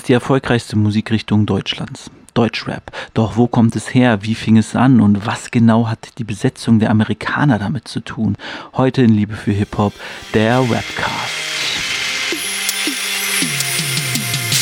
ist die erfolgreichste Musikrichtung Deutschlands. Deutschrap. Doch wo kommt es her? Wie fing es an? Und was genau hat die Besetzung der Amerikaner damit zu tun? Heute in Liebe für Hip-Hop, der Webcast.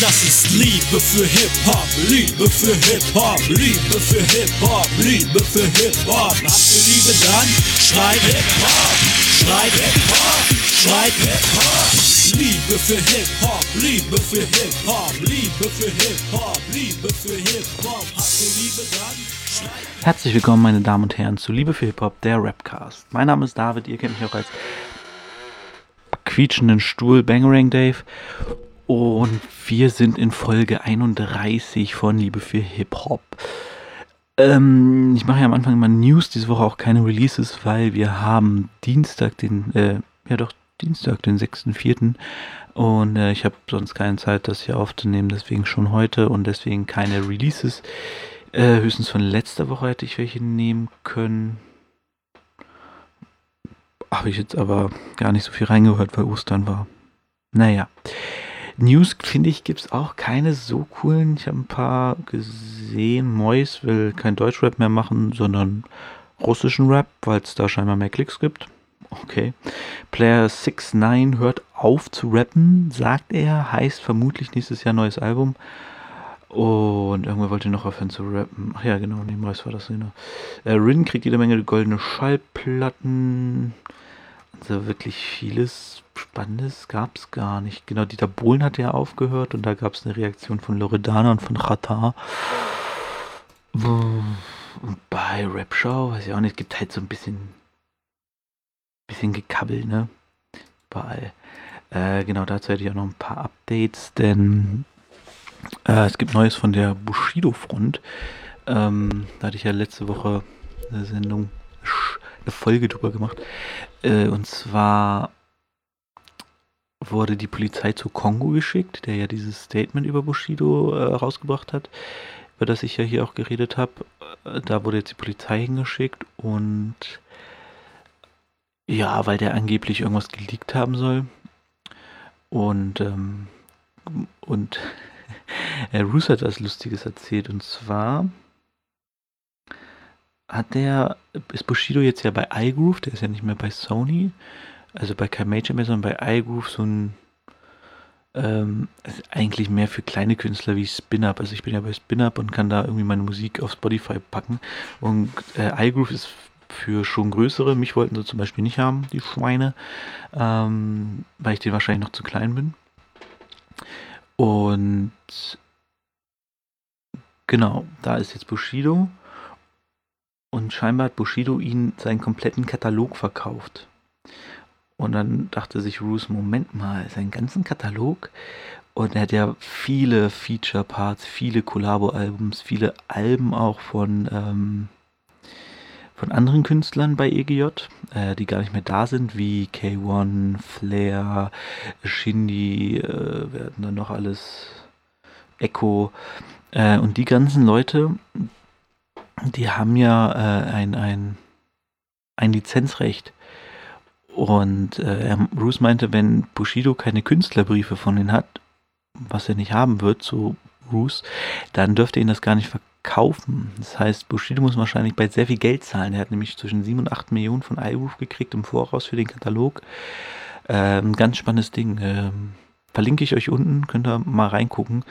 Das ist Liebe für Hip-Hop, Liebe für Hip-Hop, Liebe für Hip-Hop, Liebe für Hip-Hop. Habt ihr Liebe dann? Schreib Hip-Hop, schreib Hip-Hop, schreib Hip-Hop. Liebe für Hip-Hop, Liebe für Hip-Hop, Liebe für Hip-Hop, Liebe für Hip-Hop. Habt ihr Liebe dann? Herzlich willkommen, meine Damen und Herren, zu Liebe für Hip-Hop, der Rapcast. Mein Name ist David, ihr kennt mich auch als quietschenden Stuhl Bangerang Dave. Und wir sind in Folge 31 von Liebe für Hip-Hop. Ähm, ich mache ja am Anfang immer News, diese Woche auch keine Releases, weil wir haben Dienstag, den, äh, ja doch, Dienstag, den 6.4. Und äh, ich habe sonst keine Zeit, das hier aufzunehmen, deswegen schon heute und deswegen keine Releases. Äh, höchstens von letzter Woche hätte ich welche nehmen können. Habe ich jetzt aber gar nicht so viel reingehört, weil Ostern war. Naja. News, finde ich, gibt es auch keine so coolen. Ich habe ein paar gesehen. Mois will kein Deutschrap mehr machen, sondern russischen Rap, weil es da scheinbar mehr Klicks gibt. Okay. Player 69 hört auf zu rappen, sagt er. Heißt vermutlich nächstes Jahr neues Album. Und irgendwer wollte noch aufhören zu rappen. Ach ja, genau, nee, was war das genau. Äh, Rin kriegt jede Menge goldene Schallplatten. Also wirklich vieles Spannendes gab es gar nicht. Genau, Dieter Bohlen hat ja aufgehört und da gab es eine Reaktion von Loredana und von Chata. Und bei Rap Show, weiß ich auch nicht, gibt halt so ein bisschen bisschen gekabbelt, ne? Überall. Äh, genau, dazu hätte ich auch noch ein paar Updates, denn äh, es gibt Neues von der Bushido-Front. Ähm, da hatte ich ja letzte Woche eine Sendung, eine Folge drüber gemacht. Äh, und zwar wurde die Polizei zu Kongo geschickt, der ja dieses Statement über Bushido äh, rausgebracht hat, über das ich ja hier auch geredet habe. Äh, da wurde jetzt die Polizei hingeschickt und ja, weil der angeblich irgendwas geleakt haben soll. Und, ähm, und Herr Roos hat was Lustiges erzählt. Und zwar hat der, ist Bushido jetzt ja bei iGroove, der ist ja nicht mehr bei Sony, also bei kein Major mehr, sondern bei iGroove so ein, ähm, eigentlich mehr für kleine Künstler wie SpinUp. Also ich bin ja bei SpinUp und kann da irgendwie meine Musik auf Spotify packen. Und äh, iGroove ist für schon größere. Mich wollten sie zum Beispiel nicht haben, die Schweine, ähm, weil ich denen wahrscheinlich noch zu klein bin. Und genau, da ist jetzt Bushido. Und scheinbar hat Bushido ihn seinen kompletten Katalog verkauft. Und dann dachte sich Roos, Moment mal, seinen ganzen Katalog. Und er hat ja viele Feature-Parts, viele Collabo-Albums, viele Alben auch von ähm, von anderen Künstlern bei EGJ, äh, die gar nicht mehr da sind, wie K1, Flair, Shindy, äh, werden dann noch alles, Echo. Äh, und die ganzen Leute, die haben ja äh, ein, ein, ein Lizenzrecht. Und äh, Bruce meinte, wenn Bushido keine Künstlerbriefe von ihnen hat, was er nicht haben wird, so Bruce, dann dürfte ihn das gar nicht verkaufen kaufen. Das heißt, Bushido muss wahrscheinlich bei sehr viel Geld zahlen. Er hat nämlich zwischen 7 und 8 Millionen von iRoof gekriegt im Voraus für den Katalog. Ähm, ganz spannendes Ding. Ähm, verlinke ich euch unten, könnt ihr mal reingucken.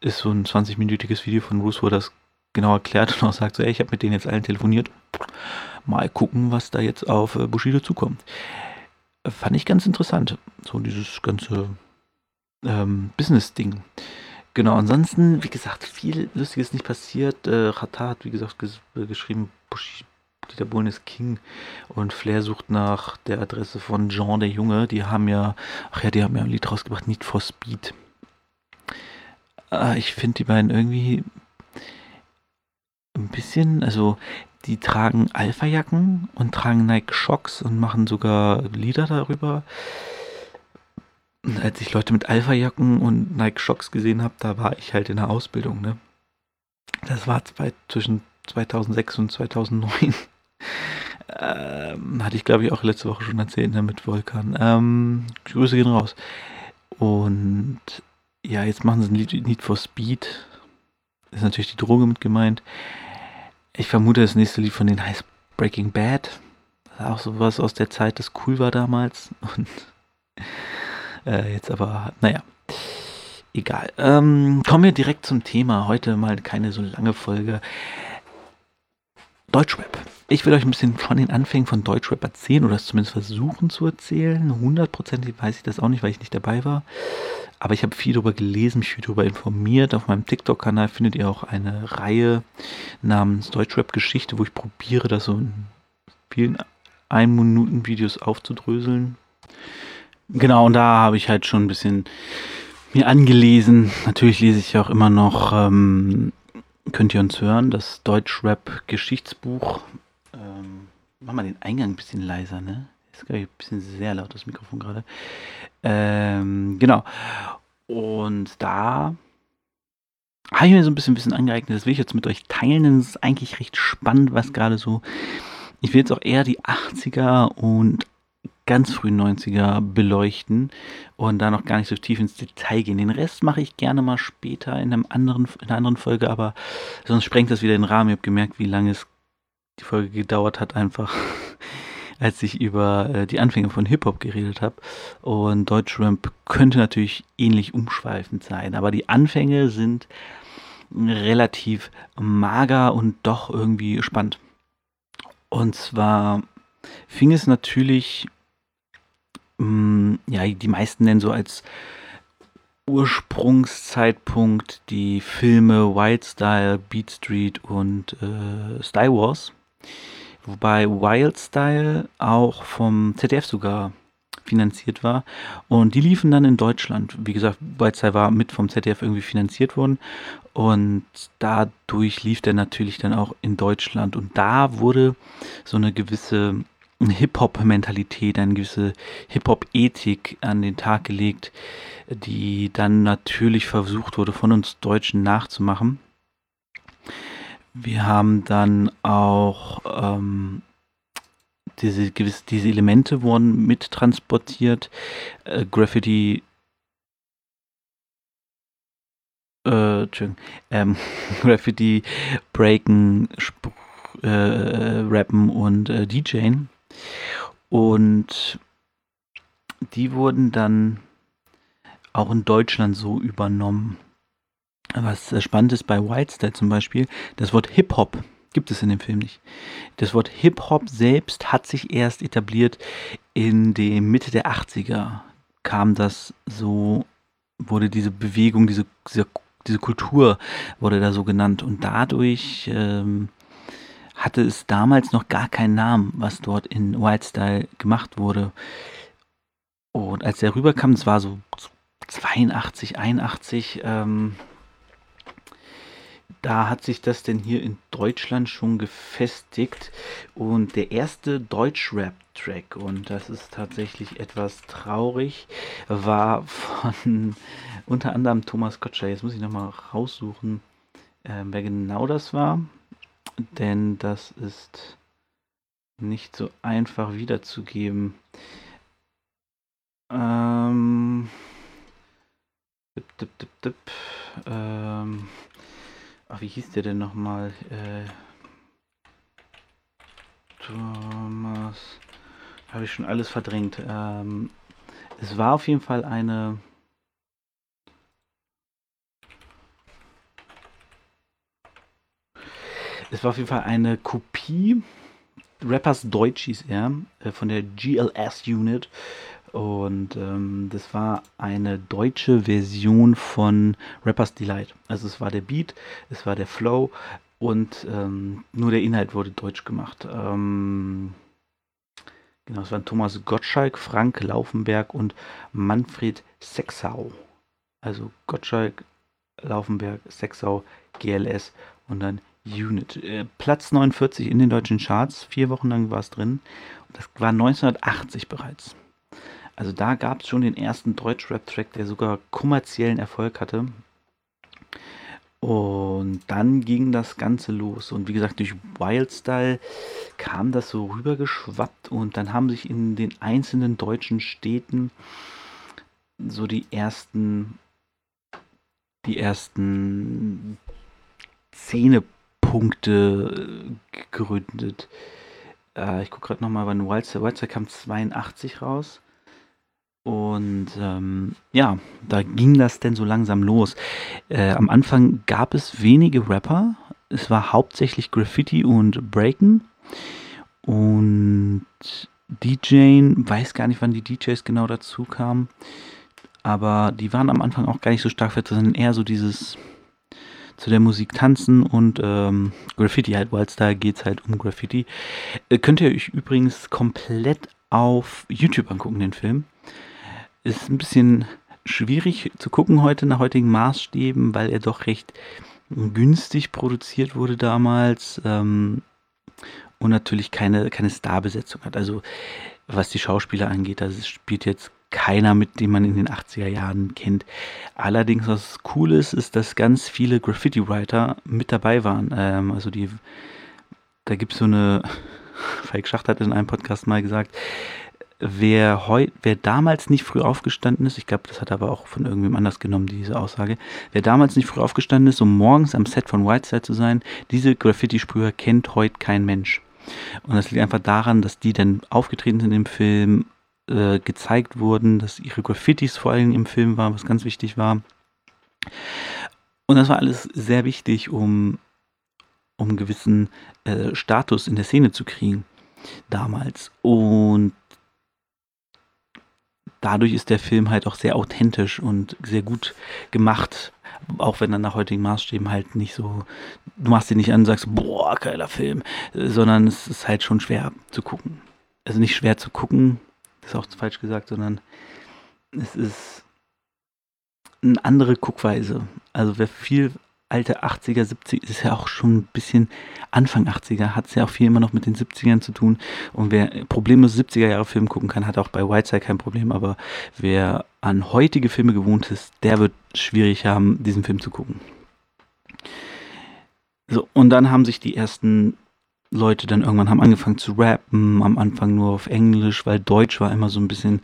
Ist so ein 20-minütiges Video von Bruce, wo das genau erklärt und auch sagt, so, ey, ich habe mit denen jetzt allen telefoniert. Mal gucken, was da jetzt auf äh, Bushido zukommt. Fand ich ganz interessant. So dieses ganze ähm, Business-Ding. Genau, ansonsten, wie gesagt, viel Lustiges nicht passiert. Äh, Rata hat, wie gesagt, ges äh, geschrieben, Bushi, Dieter Bohlen ist King und Flair sucht nach der Adresse von Jean der Junge. Die haben ja, ach ja, die haben ja ein Lied rausgebracht, Need for Speed. Äh, ich finde die beiden irgendwie ein bisschen, also die tragen Alpha-Jacken und tragen Nike Shocks und machen sogar Lieder darüber als ich Leute mit Alpha-Jacken und Nike Shocks gesehen habe, da war ich halt in der Ausbildung. Ne? Das war zwei, zwischen 2006 und 2009. ähm, hatte ich, glaube ich, auch letzte Woche schon erzählt ne, mit Volkan. Ähm, Grüße gehen raus. Und ja, jetzt machen sie ein Need for Speed. Ist natürlich die Droge mit gemeint. Ich vermute, das nächste Lied von denen heißt Breaking Bad. Das ist auch sowas aus der Zeit, das cool war damals. Und äh, jetzt aber, naja. Egal. Ähm, kommen wir direkt zum Thema. Heute mal keine so lange Folge. Deutschrap. Ich will euch ein bisschen von den Anfängen von Deutschrap erzählen oder es zumindest versuchen zu erzählen. Hundertprozentig weiß ich das auch nicht, weil ich nicht dabei war. Aber ich habe viel darüber gelesen, mich viel darüber informiert. Auf meinem TikTok-Kanal findet ihr auch eine Reihe namens Deutschrap-Geschichte, wo ich probiere, das so in vielen Ein-Minuten-Videos aufzudröseln. Genau, und da habe ich halt schon ein bisschen mir angelesen. Natürlich lese ich auch immer noch ähm, könnt ihr uns hören, das Deutschrap-Geschichtsbuch. Ähm, mach mal den Eingang ein bisschen leiser, ne? Ist, glaube ich, ein bisschen sehr laut, das Mikrofon gerade. Ähm, genau. Und da habe ich mir so ein bisschen Wissen angeeignet. Das will ich jetzt mit euch teilen, denn es ist eigentlich recht spannend, was gerade so. Ich will jetzt auch eher die 80er und ganz frühen 90er beleuchten und da noch gar nicht so tief ins Detail gehen. Den Rest mache ich gerne mal später in, einem anderen, in einer anderen Folge, aber sonst sprengt das wieder den Rahmen. Ich habe gemerkt, wie lange es die Folge gedauert hat, einfach als ich über äh, die Anfänge von Hip-Hop geredet habe. Und Deutschrap könnte natürlich ähnlich umschweifend sein, aber die Anfänge sind relativ mager und doch irgendwie spannend. Und zwar fing es natürlich ja, die meisten nennen so als Ursprungszeitpunkt die Filme Wild Style, Beat Street und äh, Style Wars. Wobei Wild Style auch vom ZDF sogar finanziert war. Und die liefen dann in Deutschland. Wie gesagt, Wild Style war mit vom ZDF irgendwie finanziert worden. Und dadurch lief der natürlich dann auch in Deutschland. Und da wurde so eine gewisse Hip-Hop-Mentalität, eine gewisse Hip-Hop-Ethik an den Tag gelegt, die dann natürlich versucht wurde, von uns Deutschen nachzumachen. Wir haben dann auch ähm, diese, gewisse, diese Elemente wurden mittransportiert. Äh, Graffiti äh, ähm, Graffiti, Breaken, Sp äh, Rappen und äh, DJen. Und die wurden dann auch in Deutschland so übernommen. Was spannend ist bei Whitestyle zum Beispiel, das Wort Hip-Hop gibt es in dem Film nicht. Das Wort Hip-Hop selbst hat sich erst etabliert in der Mitte der 80er. Kam das so, wurde diese Bewegung, diese, diese, diese Kultur wurde da so genannt. Und dadurch ähm, hatte es damals noch gar keinen Namen, was dort in Whitestyle gemacht wurde. Und als er rüberkam, es war so 82, 81, ähm, da hat sich das denn hier in Deutschland schon gefestigt. Und der erste Deutsch-Rap-Track, und das ist tatsächlich etwas traurig, war von unter anderem Thomas Gottschalk. Jetzt muss ich nochmal raussuchen, äh, wer genau das war denn das ist nicht so einfach wiederzugeben. Ähm, dip, dip, dip, dip, ähm, ach, wie hieß der denn nochmal? Äh, Thomas, habe ich schon alles verdrängt. Ähm, es war auf jeden Fall eine Es war auf jeden Fall eine Kopie. Rappers Deutsch hieß er, äh, von der GLS Unit. Und ähm, das war eine deutsche Version von Rappers Delight. Also es war der Beat, es war der Flow und ähm, nur der Inhalt wurde deutsch gemacht. Ähm, genau, es waren Thomas Gottschalk, Frank Laufenberg und Manfred Sexau. Also Gottschalk, Laufenberg, Sexau, GLS und dann Unit. Äh, Platz 49 in den deutschen Charts. Vier Wochen lang war es drin. Das war 1980 bereits. Also da gab es schon den ersten Deutsch-Rap-Track, der sogar kommerziellen Erfolg hatte. Und dann ging das Ganze los. Und wie gesagt, durch Wildstyle kam das so rübergeschwappt. Und dann haben sich in den einzelnen deutschen Städten so die ersten die ersten Szenepunkte gegründet. Äh, ich gucke gerade nochmal, wann Wildside, Wildside kam 82 raus. Und ähm, ja, da ging das denn so langsam los. Äh, am Anfang gab es wenige Rapper. Es war hauptsächlich Graffiti und Breaken. Und DJing, weiß gar nicht, wann die DJs genau dazu kamen. Aber die waren am Anfang auch gar nicht so stark vertreten, eher so dieses zu der Musik tanzen und ähm, Graffiti halt, Wildstar geht es halt um Graffiti. Äh, könnt ihr euch übrigens komplett auf YouTube angucken, den Film. Ist ein bisschen schwierig zu gucken heute nach heutigen Maßstäben, weil er doch recht günstig produziert wurde damals ähm, und natürlich keine, keine Starbesetzung hat. Also was die Schauspieler angeht, da spielt jetzt keiner mit, den man in den 80er Jahren kennt. Allerdings, was cool ist, ist, dass ganz viele Graffiti-Writer mit dabei waren. Ähm, also die, da gibt es so eine, Falk Schacht hat in einem Podcast mal gesagt, wer, heu, wer damals nicht früh aufgestanden ist, ich glaube, das hat aber auch von irgendwem anders genommen, diese Aussage, wer damals nicht früh aufgestanden ist, um morgens am Set von Whiteside zu sein, diese Graffiti-Sprüher kennt heute kein Mensch. Und das liegt einfach daran, dass die dann aufgetreten sind im Film, äh, gezeigt wurden, dass ihre Graffitis vor allem im Film waren, was ganz wichtig war. Und das war alles sehr wichtig, um, um einen gewissen äh, Status in der Szene zu kriegen damals. Und dadurch ist der Film halt auch sehr authentisch und sehr gut gemacht. Auch wenn er nach heutigen Maßstäben halt nicht so, du machst ihn nicht an und sagst, boah, geiler Film, sondern es ist halt schon schwer zu gucken. Also nicht schwer zu gucken, ist auch falsch gesagt, sondern es ist eine andere Guckweise. Also wer viel alte 80er, 70er, ist ja auch schon ein bisschen Anfang 80er, hat es ja auch viel immer noch mit den 70ern zu tun. Und wer problemlos 70er Jahre Filme gucken kann, hat auch bei Whiteside kein Problem. Aber wer an heutige Filme gewohnt ist, der wird schwierig haben, diesen Film zu gucken. So, und dann haben sich die ersten Leute dann irgendwann haben angefangen zu rappen, am Anfang nur auf Englisch, weil Deutsch war immer so ein bisschen,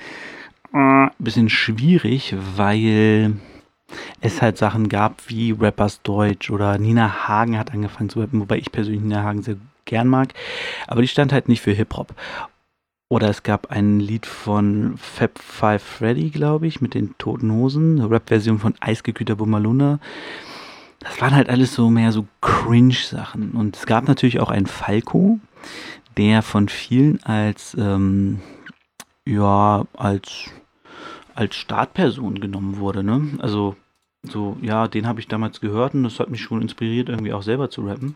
äh, bisschen schwierig, weil es halt Sachen gab wie Rappers Deutsch oder Nina Hagen hat angefangen zu rappen, wobei ich persönlich Nina Hagen sehr gern mag, aber die stand halt nicht für Hip-Hop. Oder es gab ein Lied von Fab Five Freddy, glaube ich, mit den Toten Hosen, eine Rap-Version von Eisgekühlter Bumaluna das waren halt alles so mehr so Cringe-Sachen. Und es gab natürlich auch einen Falco, der von vielen als, ähm, ja, als, als Startperson genommen wurde, ne? Also, so, ja, den habe ich damals gehört und das hat mich schon inspiriert, irgendwie auch selber zu rappen.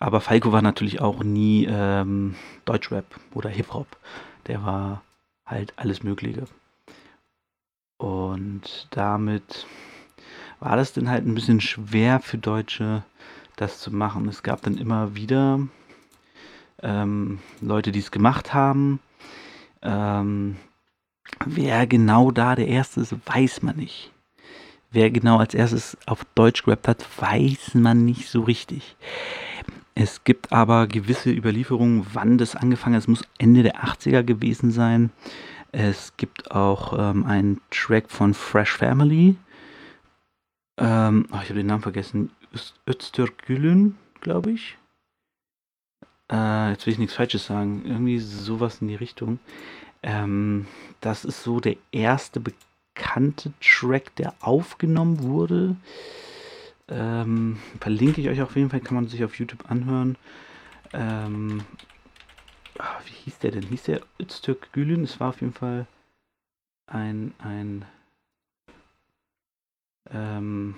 Aber Falco war natürlich auch nie ähm, Deutschrap oder Hip-Hop. Der war halt alles Mögliche. Und damit war das denn halt ein bisschen schwer für Deutsche, das zu machen. Es gab dann immer wieder ähm, Leute, die es gemacht haben. Ähm, wer genau da der Erste ist, weiß man nicht. Wer genau als erstes auf Deutsch gerappt hat, weiß man nicht so richtig. Es gibt aber gewisse Überlieferungen, wann das angefangen hat. Es muss Ende der 80er gewesen sein. Es gibt auch ähm, einen Track von Fresh Family, ähm, oh, ich habe den Namen vergessen. Öztürkgülün, glaube ich. Äh, jetzt will ich nichts Falsches sagen. Irgendwie sowas in die Richtung. Ähm, das ist so der erste bekannte Track, der aufgenommen wurde. Ähm, verlinke ich euch auf jeden Fall, kann man sich auf YouTube anhören. Ähm, ach, wie hieß der denn? Hieß der Öztürk Gülün? Es war auf jeden Fall ein, ein ähm,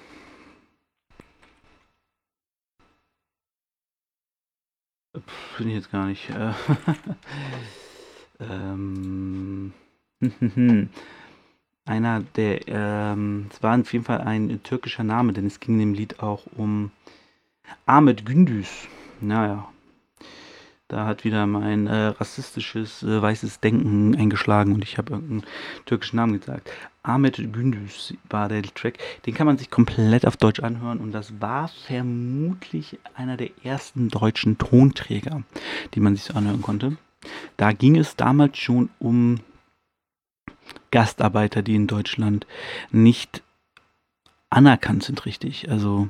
Finde ich jetzt gar nicht. Äh, ähm, einer der, ähm, es war auf jeden Fall ein türkischer Name, denn es ging in dem Lied auch um Ahmet Gündüz. Naja, da hat wieder mein äh, rassistisches äh, weißes Denken eingeschlagen und ich habe irgendeinen türkischen Namen gesagt. Ahmet Gündüz war der Track. Den kann man sich komplett auf Deutsch anhören und das war vermutlich einer der ersten deutschen Tonträger, die man sich so anhören konnte. Da ging es damals schon um Gastarbeiter, die in Deutschland nicht anerkannt sind richtig. Also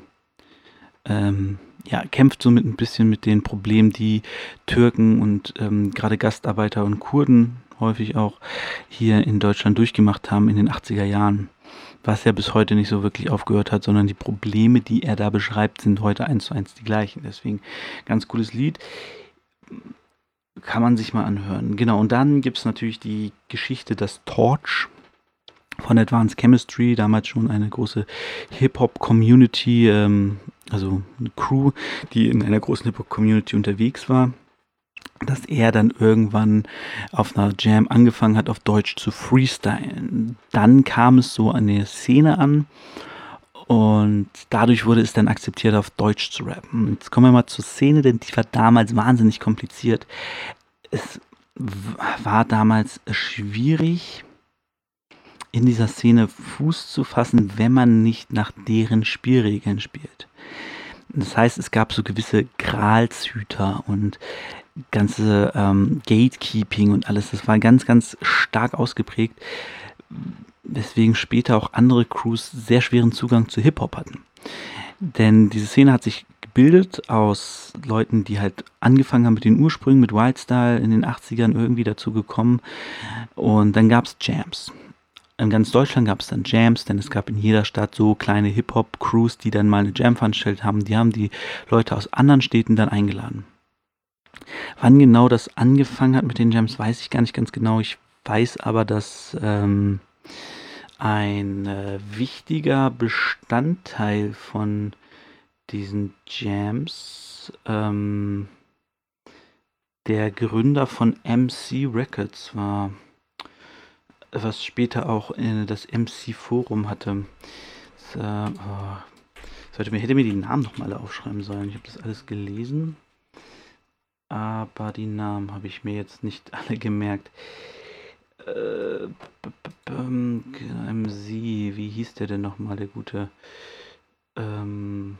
ähm, ja, kämpft so mit ein bisschen mit den Problemen, die Türken und ähm, gerade Gastarbeiter und Kurden häufig auch hier in Deutschland durchgemacht haben in den 80er Jahren. Was ja bis heute nicht so wirklich aufgehört hat, sondern die Probleme, die er da beschreibt, sind heute eins zu eins die gleichen. Deswegen ganz cooles Lied. Kann man sich mal anhören. Genau, und dann gibt es natürlich die Geschichte Das Torch von Advanced Chemistry, damals schon eine große Hip-Hop-Community, ähm, also eine Crew, die in einer großen Hip-Hop-Community unterwegs war, dass er dann irgendwann auf einer Jam angefangen hat, auf Deutsch zu freestylen. Dann kam es so an der Szene an und dadurch wurde es dann akzeptiert, auf Deutsch zu rappen. Jetzt kommen wir mal zur Szene, denn die war damals wahnsinnig kompliziert. Es war damals schwierig, in dieser Szene Fuß zu fassen, wenn man nicht nach deren Spielregeln spielt. Das heißt, es gab so gewisse Gralshüter und ganze ähm, Gatekeeping und alles. Das war ganz, ganz stark ausgeprägt, weswegen später auch andere Crews sehr schweren Zugang zu Hip-Hop hatten. Denn diese Szene hat sich gebildet aus Leuten, die halt angefangen haben mit den Ursprüngen, mit Wildstyle in den 80ern irgendwie dazu gekommen. Und dann gab es Jams in ganz Deutschland gab es dann Jams, denn es gab in jeder Stadt so kleine Hip-Hop-Crews, die dann mal eine Jam veranstaltet haben. Die haben die Leute aus anderen Städten dann eingeladen. Wann genau das angefangen hat mit den Jams, weiß ich gar nicht ganz genau. Ich weiß aber, dass ähm, ein äh, wichtiger Bestandteil von diesen Jams ähm, der Gründer von MC Records war was später auch in das MC-Forum hatte. Das, äh, oh, sollte mir, hätte mir die Namen noch mal aufschreiben sollen. Ich habe das alles gelesen. Aber die Namen habe ich mir jetzt nicht alle gemerkt. Äh, MC, wie hieß der denn nochmal, der gute? Ähm,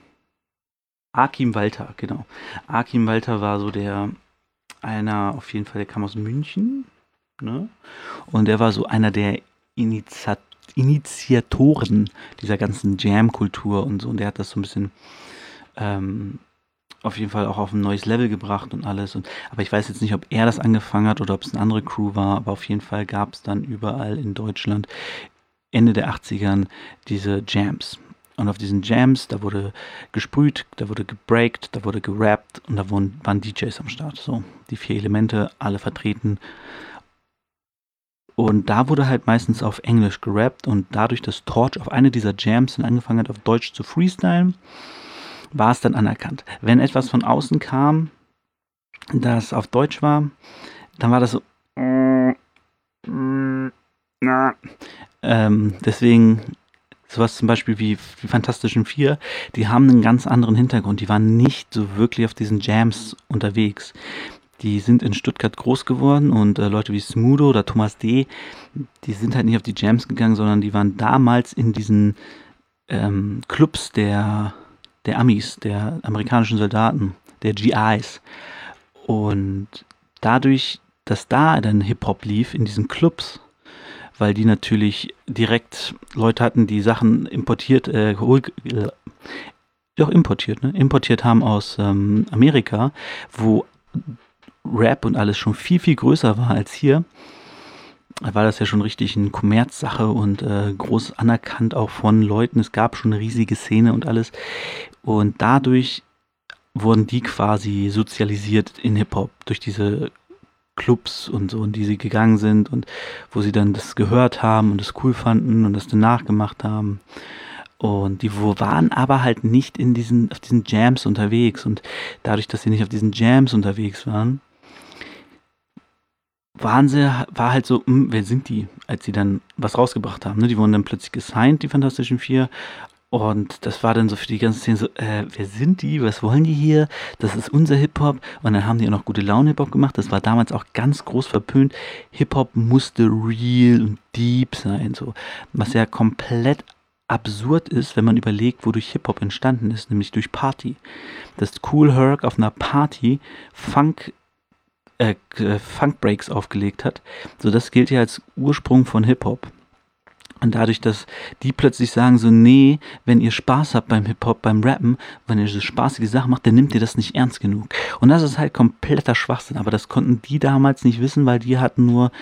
Akim Walter, genau. Akim Walter war so der, einer auf jeden Fall, der kam aus München Ne? Und er war so einer der Initiat Initiatoren dieser ganzen Jam-Kultur und so. Und der hat das so ein bisschen ähm, auf jeden Fall auch auf ein neues Level gebracht und alles. Und, aber ich weiß jetzt nicht, ob er das angefangen hat oder ob es eine andere Crew war. Aber auf jeden Fall gab es dann überall in Deutschland Ende der 80ern diese Jams. Und auf diesen Jams, da wurde gesprüht, da wurde gebreakt, da wurde gerappt und da waren, waren DJs am Start. So, die vier Elemente, alle vertreten. Und da wurde halt meistens auf Englisch gerappt und dadurch, dass Torch auf eine dieser Jams dann angefangen hat, auf Deutsch zu freestylen, war es dann anerkannt. Wenn etwas von außen kam, das auf Deutsch war, dann war das so. Ähm, deswegen sowas zum Beispiel wie die Fantastischen Vier, die haben einen ganz anderen Hintergrund. Die waren nicht so wirklich auf diesen Jams unterwegs. Die sind in Stuttgart groß geworden und äh, Leute wie Smudo oder Thomas D., die sind halt nicht auf die Jams gegangen, sondern die waren damals in diesen ähm, Clubs der, der Amis, der amerikanischen Soldaten, der GIs. Und dadurch, dass da dann Hip-Hop lief in diesen Clubs, weil die natürlich direkt Leute hatten, die Sachen importiert, äh, doch importiert, ne? Importiert haben aus ähm, Amerika, wo Rap und alles schon viel, viel größer war als hier, war das ja schon richtig eine Kommerzsache und äh, groß anerkannt auch von Leuten. Es gab schon eine riesige Szene und alles. Und dadurch wurden die quasi sozialisiert in Hip-Hop durch diese Clubs und so, in die sie gegangen sind und wo sie dann das gehört haben und das cool fanden und das dann nachgemacht haben. Und die waren aber halt nicht in diesen, auf diesen Jams unterwegs. Und dadurch, dass sie nicht auf diesen Jams unterwegs waren, waren sie, war halt so, mh, hm, wer sind die, als sie dann was rausgebracht haben. Ne? Die wurden dann plötzlich gesigned, die Fantastischen Vier. Und das war dann so für die ganze Szene so, äh, wer sind die, was wollen die hier? Das ist unser Hip-Hop. Und dann haben die auch noch gute Laune-Hip-Hop gemacht. Das war damals auch ganz groß verpönt. Hip-Hop musste real und deep sein, so. Was ja komplett absurd ist, wenn man überlegt, wodurch Hip-Hop entstanden ist, nämlich durch Party. Dass Cool Herc auf einer Party Funk äh, Funk Breaks aufgelegt hat. So, das gilt ja als Ursprung von Hip-Hop. Und dadurch, dass die plötzlich sagen so, nee, wenn ihr Spaß habt beim Hip-Hop, beim Rappen, wenn ihr so spaßige Sachen macht, dann nimmt ihr das nicht ernst genug. Und das ist halt kompletter Schwachsinn. Aber das konnten die damals nicht wissen, weil die hatten nur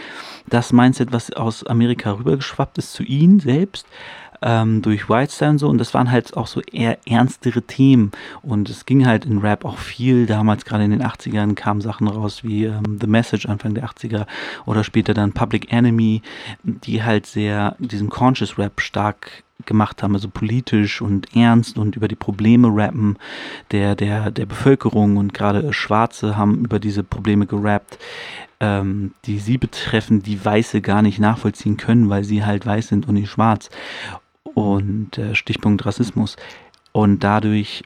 das Mindset, was aus Amerika rübergeschwappt ist zu ihnen selbst ähm, durch Whitestyle und so. Und das waren halt auch so eher ernstere Themen. Und es ging halt in Rap auch viel. Damals, gerade in den 80ern, kamen Sachen raus wie ähm, The Message Anfang der 80er oder später dann Public Enemy, die halt sehr diesen Conscious Rap stark gemacht haben, also politisch und ernst und über die Probleme rappen der, der, der Bevölkerung und gerade Schwarze haben über diese Probleme gerappt, ähm, die sie betreffen, die Weiße gar nicht nachvollziehen können, weil sie halt weiß sind und nicht schwarz und äh, Stichpunkt Rassismus. Und dadurch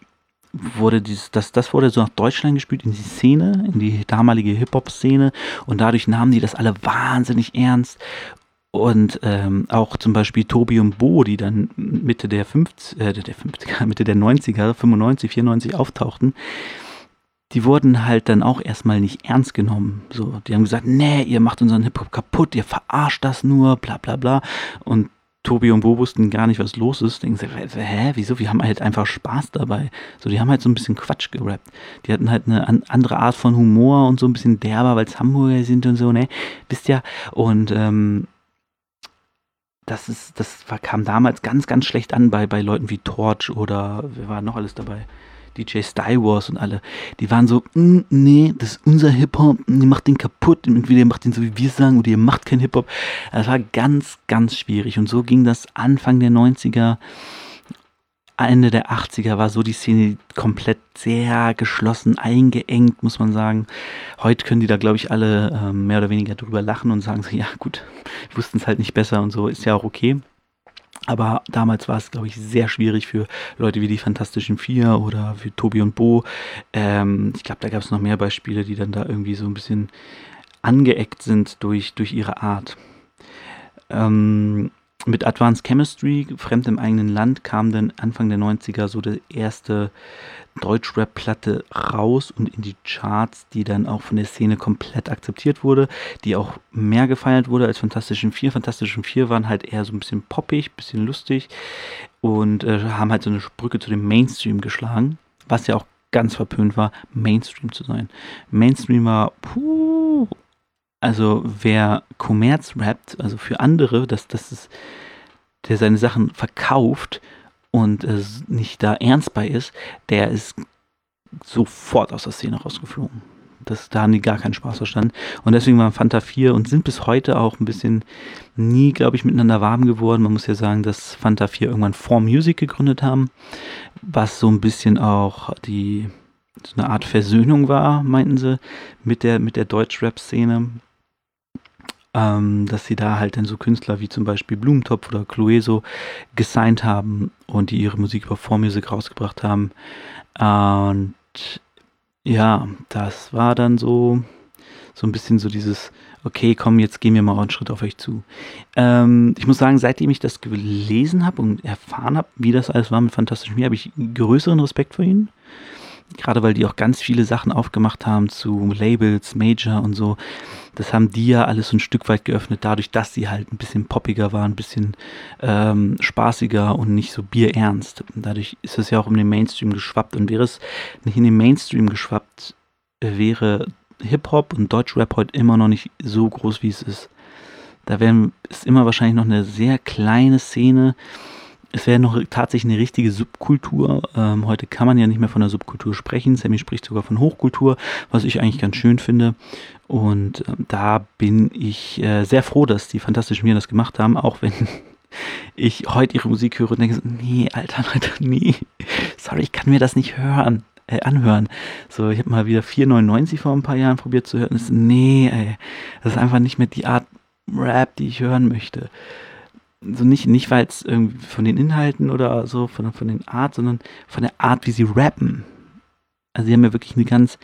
wurde dieses, das, das wurde so nach Deutschland gespielt, in die Szene, in die damalige Hip-Hop-Szene und dadurch nahmen die das alle wahnsinnig ernst. Und ähm, auch zum Beispiel Tobi und Bo, die dann Mitte der 50, äh, der 50er, Mitte der 90er, 95, 94 auftauchten, die wurden halt dann auch erstmal nicht ernst genommen. So, die haben gesagt, nee, ihr macht unseren Hip-Hop kaputt, ihr verarscht das nur, bla bla bla. Und Tobi und Bo wussten gar nicht, was los ist. Denken sie, hä, wieso? Wir haben halt einfach Spaß dabei. So, die haben halt so ein bisschen Quatsch gerappt. Die hatten halt eine an, andere Art von Humor und so ein bisschen derber, weil es Hamburger sind und so, ne? Wisst ja. Und ähm, das ist, das kam damals ganz, ganz schlecht an bei, bei Leuten wie Torch oder wer war noch alles dabei? DJ Sty Wars und alle, die waren so, mm, nee, das ist unser Hip-Hop, ihr macht den kaputt, entweder ihr macht den so wie wir sagen oder ihr macht keinen Hip-Hop. Das war ganz, ganz schwierig und so ging das Anfang der 90er, Ende der 80er war so die Szene komplett sehr geschlossen, eingeengt, muss man sagen. Heute können die da, glaube ich, alle äh, mehr oder weniger drüber lachen und sagen so, ja gut, wussten es halt nicht besser und so, ist ja auch okay. Aber damals war es, glaube ich, sehr schwierig für Leute wie die Fantastischen Vier oder für Tobi und Bo. Ähm, ich glaube, da gab es noch mehr Beispiele, die dann da irgendwie so ein bisschen angeeckt sind durch, durch ihre Art. Ähm, mit Advanced Chemistry, Fremd im eigenen Land, kam dann Anfang der 90er so der erste Deutschrap-Platte raus und in die Charts, die dann auch von der Szene komplett akzeptiert wurde, die auch mehr gefeiert wurde als Fantastischen Vier. Fantastischen Vier waren halt eher so ein bisschen poppig, bisschen lustig und äh, haben halt so eine Brücke zu dem Mainstream geschlagen, was ja auch ganz verpönt war, Mainstream zu sein. Mainstream war, puh, also wer Kommerz rappt, also für andere, dass das ist, der seine Sachen verkauft und äh, nicht da ernst bei ist, der ist sofort aus der Szene rausgeflogen. Das, da haben die gar keinen Spaß verstanden. Und deswegen waren Fanta 4 und sind bis heute auch ein bisschen nie, glaube ich, miteinander warm geworden. Man muss ja sagen, dass Fanta 4 irgendwann 4 Music gegründet haben, was so ein bisschen auch die so eine Art Versöhnung war, meinten sie, mit der, mit der Deutschrap-Szene ähm, dass sie da halt dann so Künstler wie zum Beispiel Blumentopf oder Clueso gesigned haben und die ihre Musik über 4Music rausgebracht haben. Und ja, das war dann so, so ein bisschen so dieses, okay, komm, jetzt gehen wir mal einen Schritt auf euch zu. Ähm, ich muss sagen, seitdem ich das gelesen habe und erfahren habe, wie das alles war mit Fantastischen Mir, habe ich größeren Respekt vor ihnen. Gerade weil die auch ganz viele Sachen aufgemacht haben zu Labels, Major und so. Das haben die ja alles so ein Stück weit geöffnet, dadurch, dass sie halt ein bisschen poppiger waren, ein bisschen ähm, spaßiger und nicht so bierernst. dadurch ist es ja auch um den Mainstream geschwappt. Und wäre es nicht in den Mainstream geschwappt, wäre Hip-Hop und Deutschrap heute immer noch nicht so groß, wie es ist. Da wären, ist immer wahrscheinlich noch eine sehr kleine Szene es wäre noch tatsächlich eine richtige Subkultur. Ähm, heute kann man ja nicht mehr von einer Subkultur sprechen. Sammy spricht sogar von Hochkultur, was ich eigentlich ganz schön finde. Und ähm, da bin ich äh, sehr froh, dass die Fantastischen Vier das gemacht haben, auch wenn ich heute ihre Musik höre und denke, nee, Alter, Alter, nee, sorry, ich kann mir das nicht hören. Äh, anhören. So, ich habe mal wieder 4,99 vor ein paar Jahren probiert zu hören. Das ist, nee, ey, das ist einfach nicht mehr die Art Rap, die ich hören möchte so nicht, nicht weil es irgendwie von den Inhalten oder so, von, von den Art, sondern von der Art, wie sie rappen. Also sie haben ja wirklich eine ganz,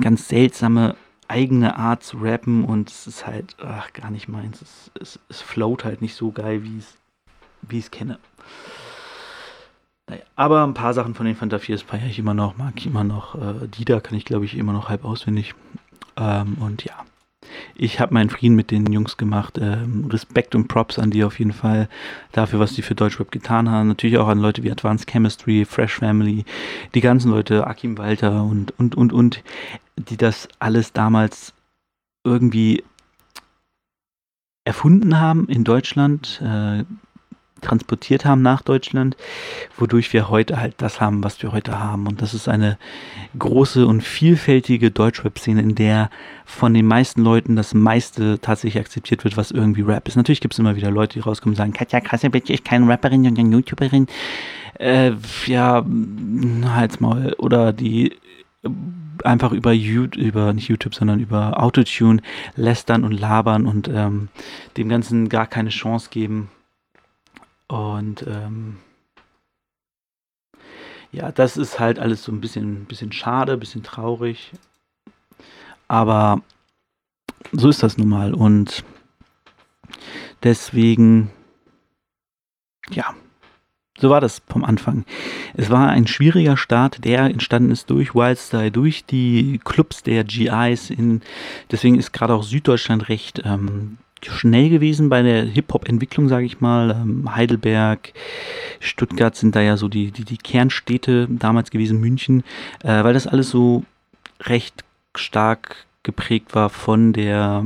ganz seltsame eigene Art zu rappen und es ist halt ach, gar nicht meins. Es, es, es float halt nicht so geil, wie wie ich es kenne. Naja, aber ein paar Sachen von den Fanta 4 feiere ich immer noch, mag ich immer noch. Äh, Dida kann ich, glaube ich, immer noch halb auswendig. Ähm, und ja, ich habe meinen Frieden mit den Jungs gemacht. Ähm, Respekt und Props an die auf jeden Fall dafür, was die für Deutschrap getan haben. Natürlich auch an Leute wie Advanced Chemistry, Fresh Family, die ganzen Leute, Akim Walter und, und, und, und, die das alles damals irgendwie erfunden haben in Deutschland, äh, transportiert haben nach Deutschland, wodurch wir heute halt das haben, was wir heute haben. Und das ist eine große und vielfältige Deutschrap-Szene, in der von den meisten Leuten das meiste tatsächlich akzeptiert wird, was irgendwie Rap ist. Natürlich gibt es immer wieder Leute, die rauskommen und sagen, Katja Krasavitsch ist keine Rapperin, sondern YouTuberin. Äh, ja, halt's Maul. Oder die einfach über YouTube, über nicht YouTube, sondern über Autotune lästern und labern und ähm, dem Ganzen gar keine Chance geben. Und ähm, ja, das ist halt alles so ein bisschen, bisschen schade, ein bisschen traurig. Aber so ist das nun mal. Und deswegen, ja, so war das vom Anfang. Es war ein schwieriger Start, der entstanden ist durch Wildstyle, durch die Clubs der GIs. In, deswegen ist gerade auch Süddeutschland recht ähm, schnell gewesen bei der Hip-Hop-Entwicklung, sage ich mal. Ähm, Heidelberg, Stuttgart sind da ja so die, die, die Kernstädte damals gewesen, München, äh, weil das alles so recht stark geprägt war von der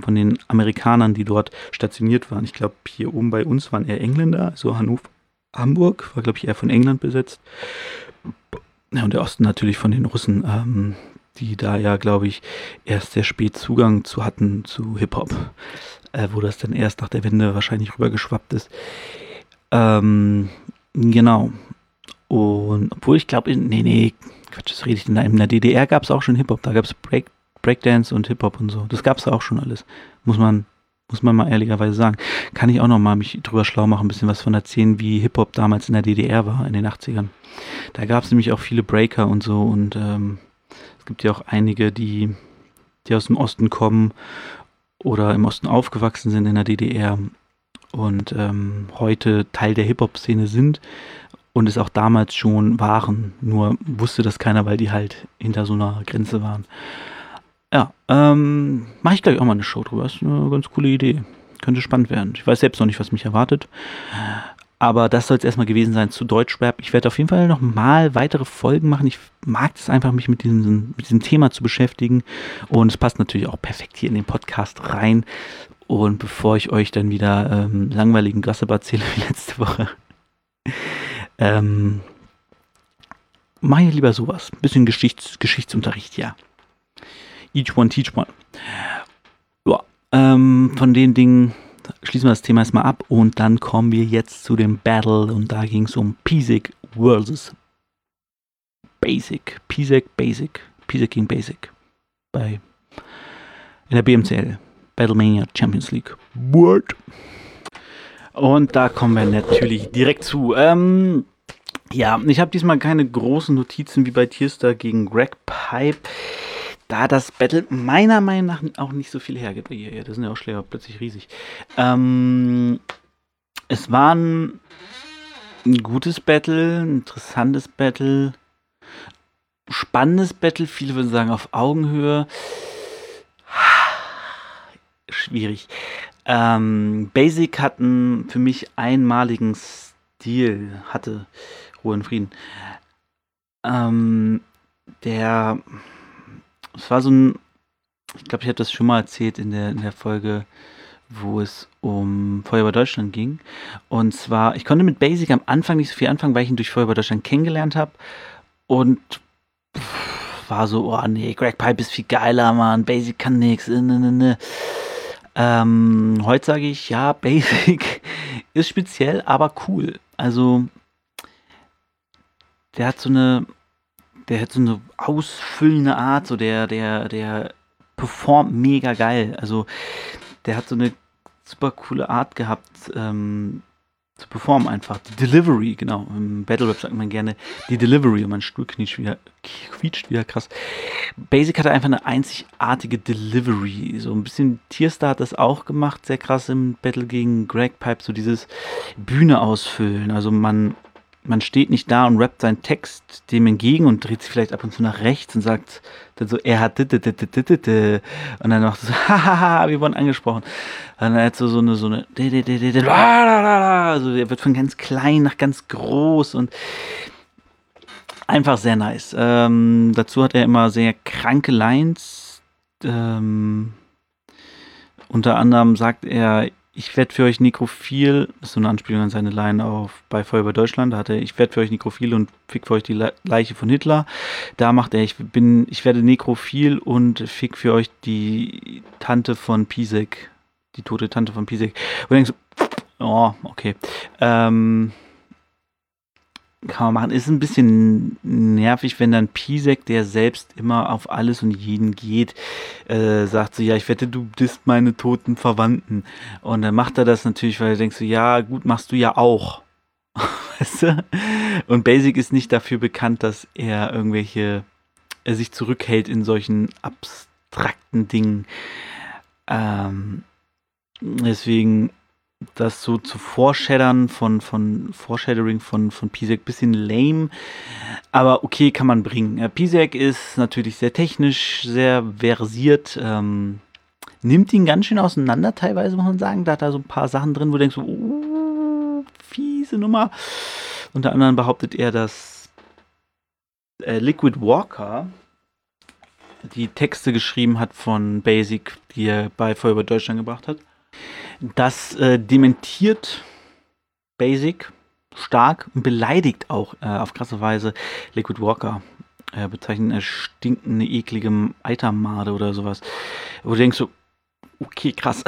von den Amerikanern, die dort stationiert waren. Ich glaube, hier oben bei uns waren eher Engländer, so Hannover, Hamburg war, glaube ich, eher von England besetzt. Ja, und der Osten natürlich von den Russen. Ähm, die da ja, glaube ich, erst sehr spät Zugang zu hatten zu Hip-Hop, äh, wo das dann erst nach der Wende wahrscheinlich rübergeschwappt ist. Ähm, genau. Und obwohl ich glaube, nee, nee, Quatsch, das rede ich denn da. In der DDR gab es auch schon Hip-Hop, da gab es Break, Breakdance und Hip-Hop und so. Das gab es auch schon alles. Muss man, muss man mal ehrlicherweise sagen. Kann ich auch noch mal mich drüber schlau machen, ein bisschen was von erzählen, wie Hip-Hop damals in der DDR war, in den 80ern. Da gab es nämlich auch viele Breaker und so und ähm, gibt ja auch einige, die, die aus dem Osten kommen oder im Osten aufgewachsen sind in der DDR und ähm, heute Teil der Hip-Hop-Szene sind und es auch damals schon waren. Nur wusste das keiner, weil die halt hinter so einer Grenze waren. Ja, ähm, mache ich gleich auch mal eine Show drüber. Ist eine ganz coole Idee. Könnte spannend werden. Ich weiß selbst noch nicht, was mich erwartet. Aber das soll es erstmal gewesen sein zu Deutschrap. Ich werde auf jeden Fall noch mal weitere Folgen machen. Ich mag es einfach, mich mit diesem, mit diesem Thema zu beschäftigen. Und es passt natürlich auch perfekt hier in den Podcast rein. Und bevor ich euch dann wieder ähm, langweiligen Gossip erzähle wie letzte Woche, ähm, mache ich lieber sowas. Ein bisschen Geschichts Geschichtsunterricht, ja. Each one, teach one. Ja, ähm, von den Dingen schließen wir das Thema erstmal ab und dann kommen wir jetzt zu dem Battle und da ging es um Pisek versus Basic. Pisek Basic. Pisek gegen Basic. Bei in der BMCL. Battlemania Champions League. Word. Und da kommen wir natürlich direkt zu. Ähm, ja, ich habe diesmal keine großen Notizen wie bei Tierstar gegen Greg Pipe da das Battle meiner Meinung nach auch nicht so viel hergibt. Ja, das sind ja auch Schläger plötzlich riesig. Ähm, es war ein, ein gutes Battle, ein interessantes Battle, spannendes Battle. Viele würden sagen auf Augenhöhe. Schwierig. Ähm, Basic hat einen für mich einmaligen Stil, hatte Ruhe und Frieden. Ähm, der es war so ein, ich glaube, ich habe das schon mal erzählt in der, in der Folge, wo es um Feuerwehr Deutschland ging. Und zwar, ich konnte mit Basic am Anfang nicht so viel anfangen, weil ich ihn durch Feuerwehr Deutschland kennengelernt habe. Und war so, oh nee, Greg Pipe ist viel geiler, Mann. Basic kann nix. Ne, ne, ne. Ähm, heute sage ich, ja, Basic ist speziell, aber cool. Also, der hat so eine, der hat so eine ausfüllende Art, so der, der, der performt mega geil. Also der hat so eine super coole Art gehabt, ähm, zu performen einfach. Die Delivery, genau. Im Battle Rap sagt man gerne die Delivery und mein Stuhl quietscht wieder, quietscht wieder krass. Basic hatte einfach eine einzigartige Delivery. So ein bisschen Tierstar hat das auch gemacht, sehr krass im Battle gegen Greg Pipe, so dieses Bühne ausfüllen. Also man man steht nicht da und rappt seinen Text dem entgegen und dreht sich vielleicht ab und zu nach rechts und sagt dann so, er hat und dann noch so, hahaha, wir wurden angesprochen. Und dann hat so, so eine, so eine, also er wird von ganz klein nach ganz groß und einfach sehr nice. Ähm, dazu hat er immer sehr kranke Lines. Ähm, unter anderem sagt er, ich werde für euch nekrophil, das ist so eine Anspielung an seine Line auf bei Feuerwehr Deutschland, da hat er, ich werde für euch nekrophil und fick für euch die Leiche von Hitler. Da macht er, ich bin, ich werde nekrophil und fick für euch die Tante von Pisek, die tote Tante von Pisek. Und denkst so, oh, okay. Ähm, kann man machen. Ist ein bisschen nervig, wenn dann Pisek, der selbst immer auf alles und jeden geht, äh, sagt so, ja, ich wette, du bist meine toten Verwandten. Und dann macht er das natürlich, weil er denkt so, ja, gut, machst du ja auch. weißt du? Und Basic ist nicht dafür bekannt, dass er irgendwelche, er sich zurückhält in solchen abstrakten Dingen. Ähm, deswegen das so zu Foreshadowing von, von Foreshadowing von, von Pisek bisschen lame. Aber okay, kann man bringen. Pisek ist natürlich sehr technisch, sehr versiert. Ähm, nimmt ihn ganz schön auseinander, teilweise, muss man sagen. Da hat er so ein paar Sachen drin, wo du denkst, so, uh, fiese Nummer. Unter anderem behauptet er, dass äh, Liquid Walker die Texte geschrieben hat von Basic, die er bei Feuerwehr Deutschland gebracht hat. Das äh, dementiert Basic stark und beleidigt auch äh, auf krasse Weise Liquid Walker. Er bezeichnet eine stinkende, eklige Eitermade oder sowas. Wo du denkst so, okay, krass.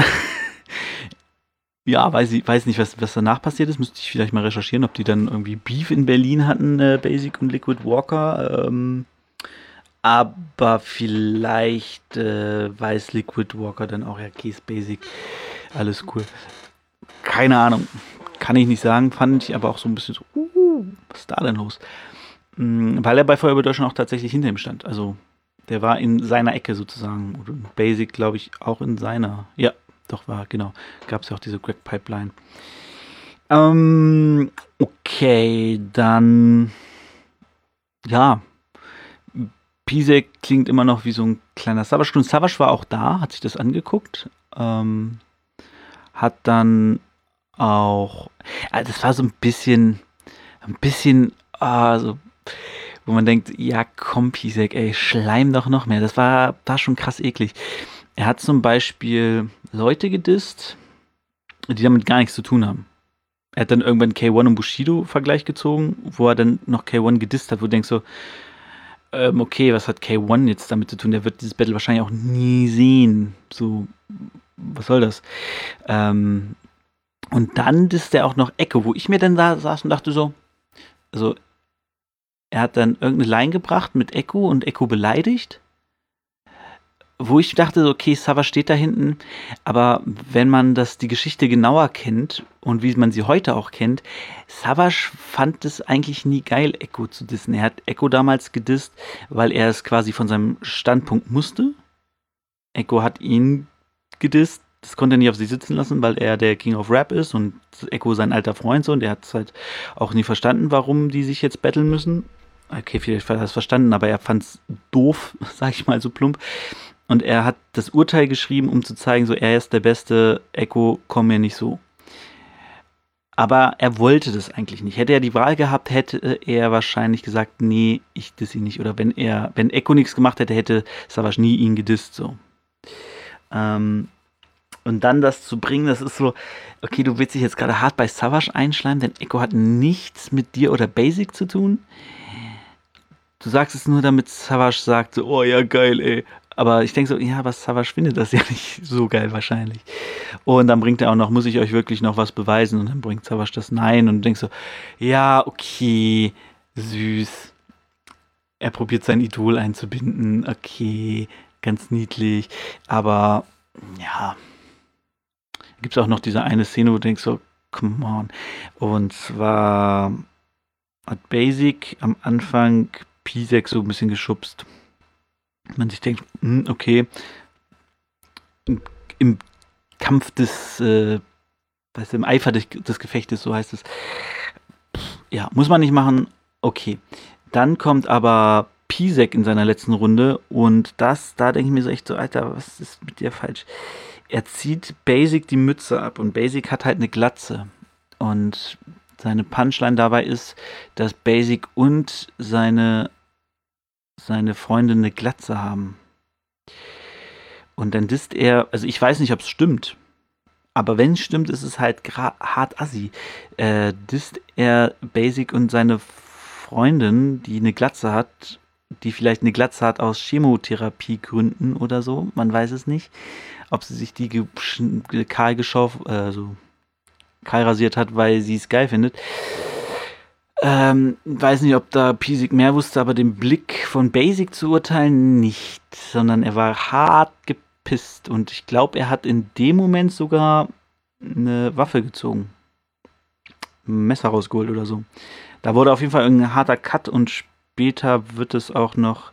ja, weiß, ich, weiß nicht, was, was danach passiert ist. Müsste ich vielleicht mal recherchieren, ob die dann irgendwie Beef in Berlin hatten, äh, Basic und Liquid Walker. Ähm, aber vielleicht äh, weiß Liquid Walker dann auch, ja, Case Basic alles cool. Keine Ahnung. Kann ich nicht sagen. Fand ich aber auch so ein bisschen so, uh, was ist da denn los? Mhm, weil er bei Feuerwehr Deutschland auch tatsächlich hinter ihm stand. Also der war in seiner Ecke sozusagen. Oder Basic, glaube ich, auch in seiner. Ja, doch war, genau. Gab es ja auch diese Crack Pipeline. Ähm, okay, dann. Ja. Pisek klingt immer noch wie so ein kleiner Savage. Und Savage war auch da, hat sich das angeguckt. Ähm, hat dann auch, also das war so ein bisschen, ein bisschen, also, wo man denkt, ja komm Pisek, ey, schleim doch noch mehr. Das war, war schon krass eklig. Er hat zum Beispiel Leute gedisst, die damit gar nichts zu tun haben. Er hat dann irgendwann K1 und Bushido Vergleich gezogen, wo er dann noch K1 gedisst hat, wo du denkst so, ähm, okay, was hat K1 jetzt damit zu tun? Der wird dieses Battle wahrscheinlich auch nie sehen. So, was soll das? Ähm, und dann ist der auch noch Echo, wo ich mir dann da saß und dachte so, also er hat dann irgendeine Line gebracht mit Echo und Echo beleidigt. Wo ich dachte, okay, Sava steht da hinten, aber wenn man das die Geschichte genauer kennt und wie man sie heute auch kennt, Savage fand es eigentlich nie geil, Echo zu dissen. Er hat Echo damals gedisst, weil er es quasi von seinem Standpunkt musste. Echo hat ihn gedisst. Das konnte er nicht auf sich sitzen lassen, weil er der King of Rap ist und Echo sein alter Freund so und der hat es halt auch nie verstanden, warum die sich jetzt battlen müssen. Okay, vielleicht hat er es verstanden, aber er fand es doof, sag ich mal so plump. Und er hat das Urteil geschrieben, um zu zeigen, so er ist der beste, Echo, komm mir nicht so. Aber er wollte das eigentlich nicht. Hätte er die Wahl gehabt, hätte er wahrscheinlich gesagt, nee, ich diss ihn nicht. Oder wenn er, wenn Echo nichts gemacht hätte, hätte Savage nie ihn gedisst, so. Ähm, und dann das zu bringen, das ist so, okay, du willst dich jetzt gerade hart bei Savage einschleimen, denn Echo hat nichts mit dir oder Basic zu tun. Du sagst es nur, damit Savage sagt, so, oh ja, geil, ey. Aber ich denke so, ja, was Savage findet das ja nicht so geil wahrscheinlich. Und dann bringt er auch noch, muss ich euch wirklich noch was beweisen? Und dann bringt Savage das Nein und du denkst so, ja, okay, süß. Er probiert sein Idol einzubinden, okay, ganz niedlich. Aber ja, gibt es auch noch diese eine Szene, wo du denkst so, come on. Und zwar hat Basic am Anfang Pisek so ein bisschen geschubst. Man sich denkt, hm, okay, im, Kampf des, äh, du, im Eifer des, des, Gefechtes, so heißt es, ja, muss man nicht machen. Okay. Dann kommt aber Pisek in seiner letzten Runde und das, da denke ich mir so echt so, Alter, was ist mit dir falsch? Er zieht Basic die Mütze ab und Basic hat halt eine Glatze. Und seine Punchline dabei ist, dass Basic und seine, seine Freundin eine Glatze haben. Und dann disst er, also ich weiß nicht, ob es stimmt, aber wenn es stimmt, ist es halt hart assi. Äh, disst er Basic und seine Freundin, die eine Glatze hat, die vielleicht eine Glatze hat aus Chemotherapiegründen oder so, man weiß es nicht. Ob sie sich die kahl geschauf, äh, so kahl rasiert hat, weil sie es geil findet. Ähm, weiß nicht, ob da Pisik mehr wusste, aber den Blick von Basic zu urteilen nicht, sondern er war hart gepisst und ich glaube, er hat in dem Moment sogar eine Waffe gezogen. Ein Messer rausgeholt oder so. Da wurde auf jeden Fall ein harter Cut und später wird es auch noch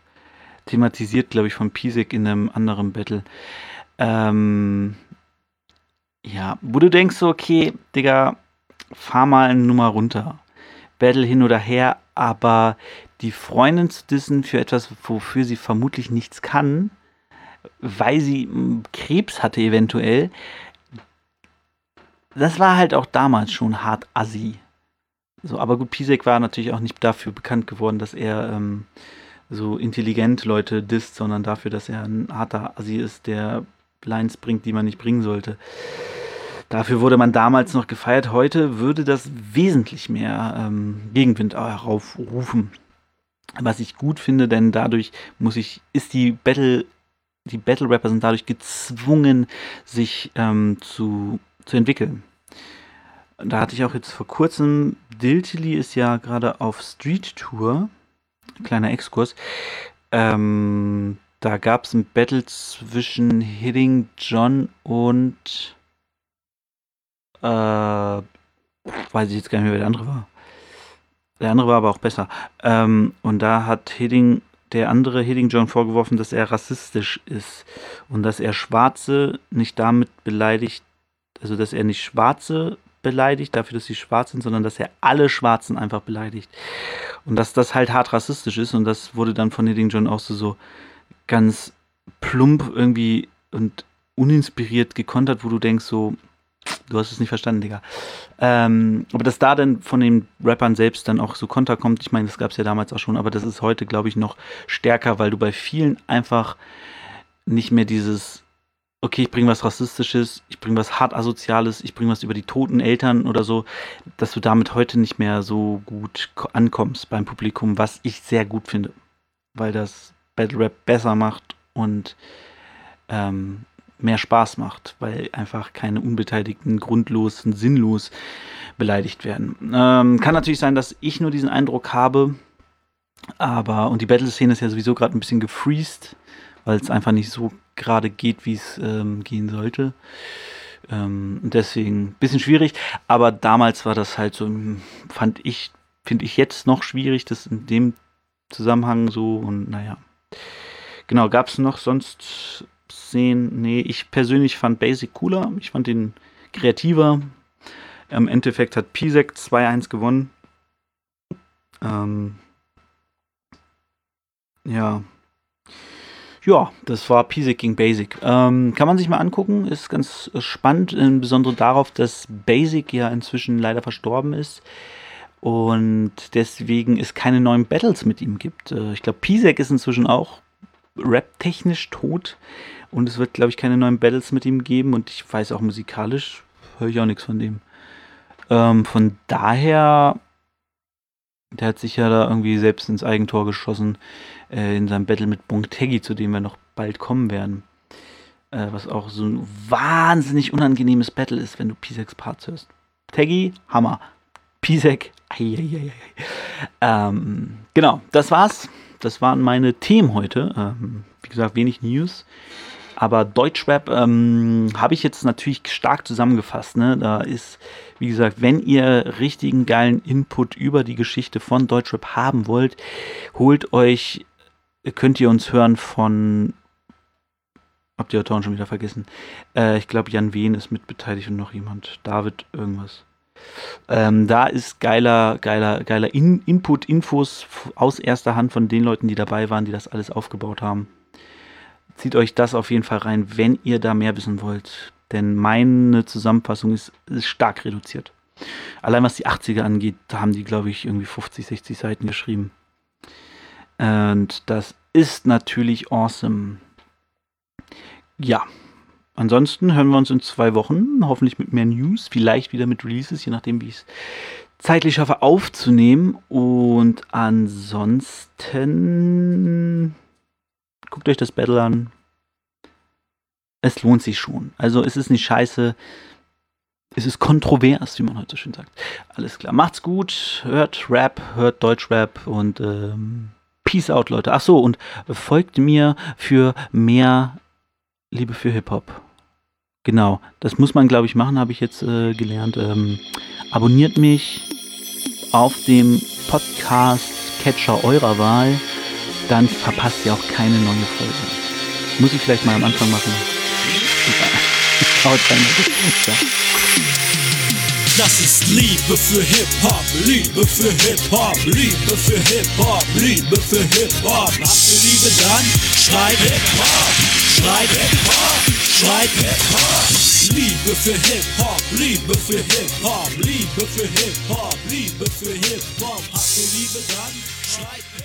thematisiert, glaube ich, von Pisek in einem anderen Battle. Ähm, ja, wo du denkst, okay, Digga, fahr mal eine Nummer runter. Battle hin oder her, aber die Freundin zu dissen für etwas, wofür sie vermutlich nichts kann, weil sie hm, Krebs hatte eventuell, das war halt auch damals schon hart assi. So, aber gut, Pisek war natürlich auch nicht dafür bekannt geworden, dass er ähm, so intelligent Leute disst, sondern dafür, dass er ein harter Assi ist, der Lines bringt, die man nicht bringen sollte. Dafür wurde man damals noch gefeiert. Heute würde das wesentlich mehr ähm, Gegenwind heraufrufen. Was ich gut finde, denn dadurch muss ich, ist die Battle, die Battle Rapper sind dadurch gezwungen, sich ähm, zu, zu entwickeln. Da hatte ich auch jetzt vor kurzem, Diltily ist ja gerade auf Street Tour, kleiner Exkurs. Ähm, da gab es ein Battle zwischen Hitting John und äh, weiß ich jetzt gar nicht mehr, wer der andere war. Der andere war aber auch besser. Ähm, und da hat Hidding, der andere Hidding John vorgeworfen, dass er rassistisch ist und dass er Schwarze nicht damit beleidigt, also dass er nicht Schwarze beleidigt dafür, dass sie schwarz sind, sondern dass er alle Schwarzen einfach beleidigt. Und dass das halt hart rassistisch ist und das wurde dann von Hidding John auch so, so ganz plump irgendwie und uninspiriert gekontert, wo du denkst so, Du hast es nicht verstanden, Digga. Ähm, aber dass da dann von den Rappern selbst dann auch so Konter kommt, ich meine, das gab es ja damals auch schon, aber das ist heute, glaube ich, noch stärker, weil du bei vielen einfach nicht mehr dieses, okay, ich bringe was Rassistisches, ich bringe was hart Asoziales, ich bringe was über die toten Eltern oder so, dass du damit heute nicht mehr so gut ankommst beim Publikum, was ich sehr gut finde, weil das Battle Rap besser macht und ähm, mehr Spaß macht, weil einfach keine Unbeteiligten grundlos und sinnlos beleidigt werden. Ähm, kann natürlich sein, dass ich nur diesen Eindruck habe, aber und die Battle-Szene ist ja sowieso gerade ein bisschen gefreezed, weil es einfach nicht so gerade geht, wie es ähm, gehen sollte. Ähm, deswegen ein bisschen schwierig, aber damals war das halt so, fand ich, finde ich jetzt noch schwierig, das in dem Zusammenhang so und naja. Genau, gab es noch sonst sehen. Nee, ich persönlich fand Basic cooler. Ich fand den kreativer. Im Endeffekt hat Pisek 2-1 gewonnen. Ähm, ja. Ja, das war Pisek gegen Basic. Ähm, kann man sich mal angucken, ist ganz spannend, insbesondere darauf, dass Basic ja inzwischen leider verstorben ist und deswegen es keine neuen Battles mit ihm gibt. Äh, ich glaube, Pisek ist inzwischen auch rap-technisch tot. Und es wird, glaube ich, keine neuen Battles mit ihm geben. Und ich weiß auch musikalisch, höre ich auch nichts von dem. Ähm, von daher, der hat sich ja da irgendwie selbst ins Eigentor geschossen äh, in seinem Battle mit Bontegi, zu dem wir noch bald kommen werden. Äh, was auch so ein wahnsinnig unangenehmes Battle ist, wenn du Piseks Parts hörst. Teggy, Hammer. Pisek, ähm, genau, das war's. Das waren meine Themen heute. Ähm, wie gesagt, wenig News. Aber Deutschrap ähm, habe ich jetzt natürlich stark zusammengefasst. Ne? Da ist, wie gesagt, wenn ihr richtigen geilen Input über die Geschichte von Deutschrap haben wollt, holt euch, könnt ihr uns hören von, habt ihr Autoren schon wieder vergessen? Äh, ich glaube, Jan Wehn ist mitbeteiligt und noch jemand. David irgendwas. Ähm, da ist geiler, geiler, geiler In Input, Infos aus erster Hand von den Leuten, die dabei waren, die das alles aufgebaut haben. Zieht euch das auf jeden Fall rein, wenn ihr da mehr wissen wollt. Denn meine Zusammenfassung ist, ist stark reduziert. Allein was die 80er angeht, da haben die, glaube ich, irgendwie 50, 60 Seiten geschrieben. Und das ist natürlich awesome. Ja, ansonsten hören wir uns in zwei Wochen, hoffentlich mit mehr News, vielleicht wieder mit Releases, je nachdem, wie ich es zeitlich schaffe aufzunehmen. Und ansonsten guckt euch das Battle an. Es lohnt sich schon. Also es ist nicht scheiße. Es ist kontrovers, wie man heute so schön sagt. Alles klar. Macht's gut. Hört Rap, hört Deutschrap und ähm, Peace out, Leute. Ach so, und folgt mir für mehr Liebe für Hip-Hop. Genau, das muss man, glaube ich, machen, habe ich jetzt äh, gelernt. Ähm, abonniert mich auf dem Podcast-Catcher eurer Wahl, dann verpasst ihr auch keine neue Folge. Muss ich vielleicht mal am Anfang machen. Das ist Liebe für Hip-Hop, Liebe für Hip-Hop, Liebe für Hip-Hop, Liebe für Hip-Hop. Habt ihr Liebe dann? Schreibt Hip-Hop, schreibt Hip-Hop, schreibt Hip-Hop. Liebe für Hip-Hop, Liebe für Hip-Hop, Liebe für Hip-Hop, Liebe für Hip-Hop. Habt ihr Liebe dann? Schreibt Hip-Hop.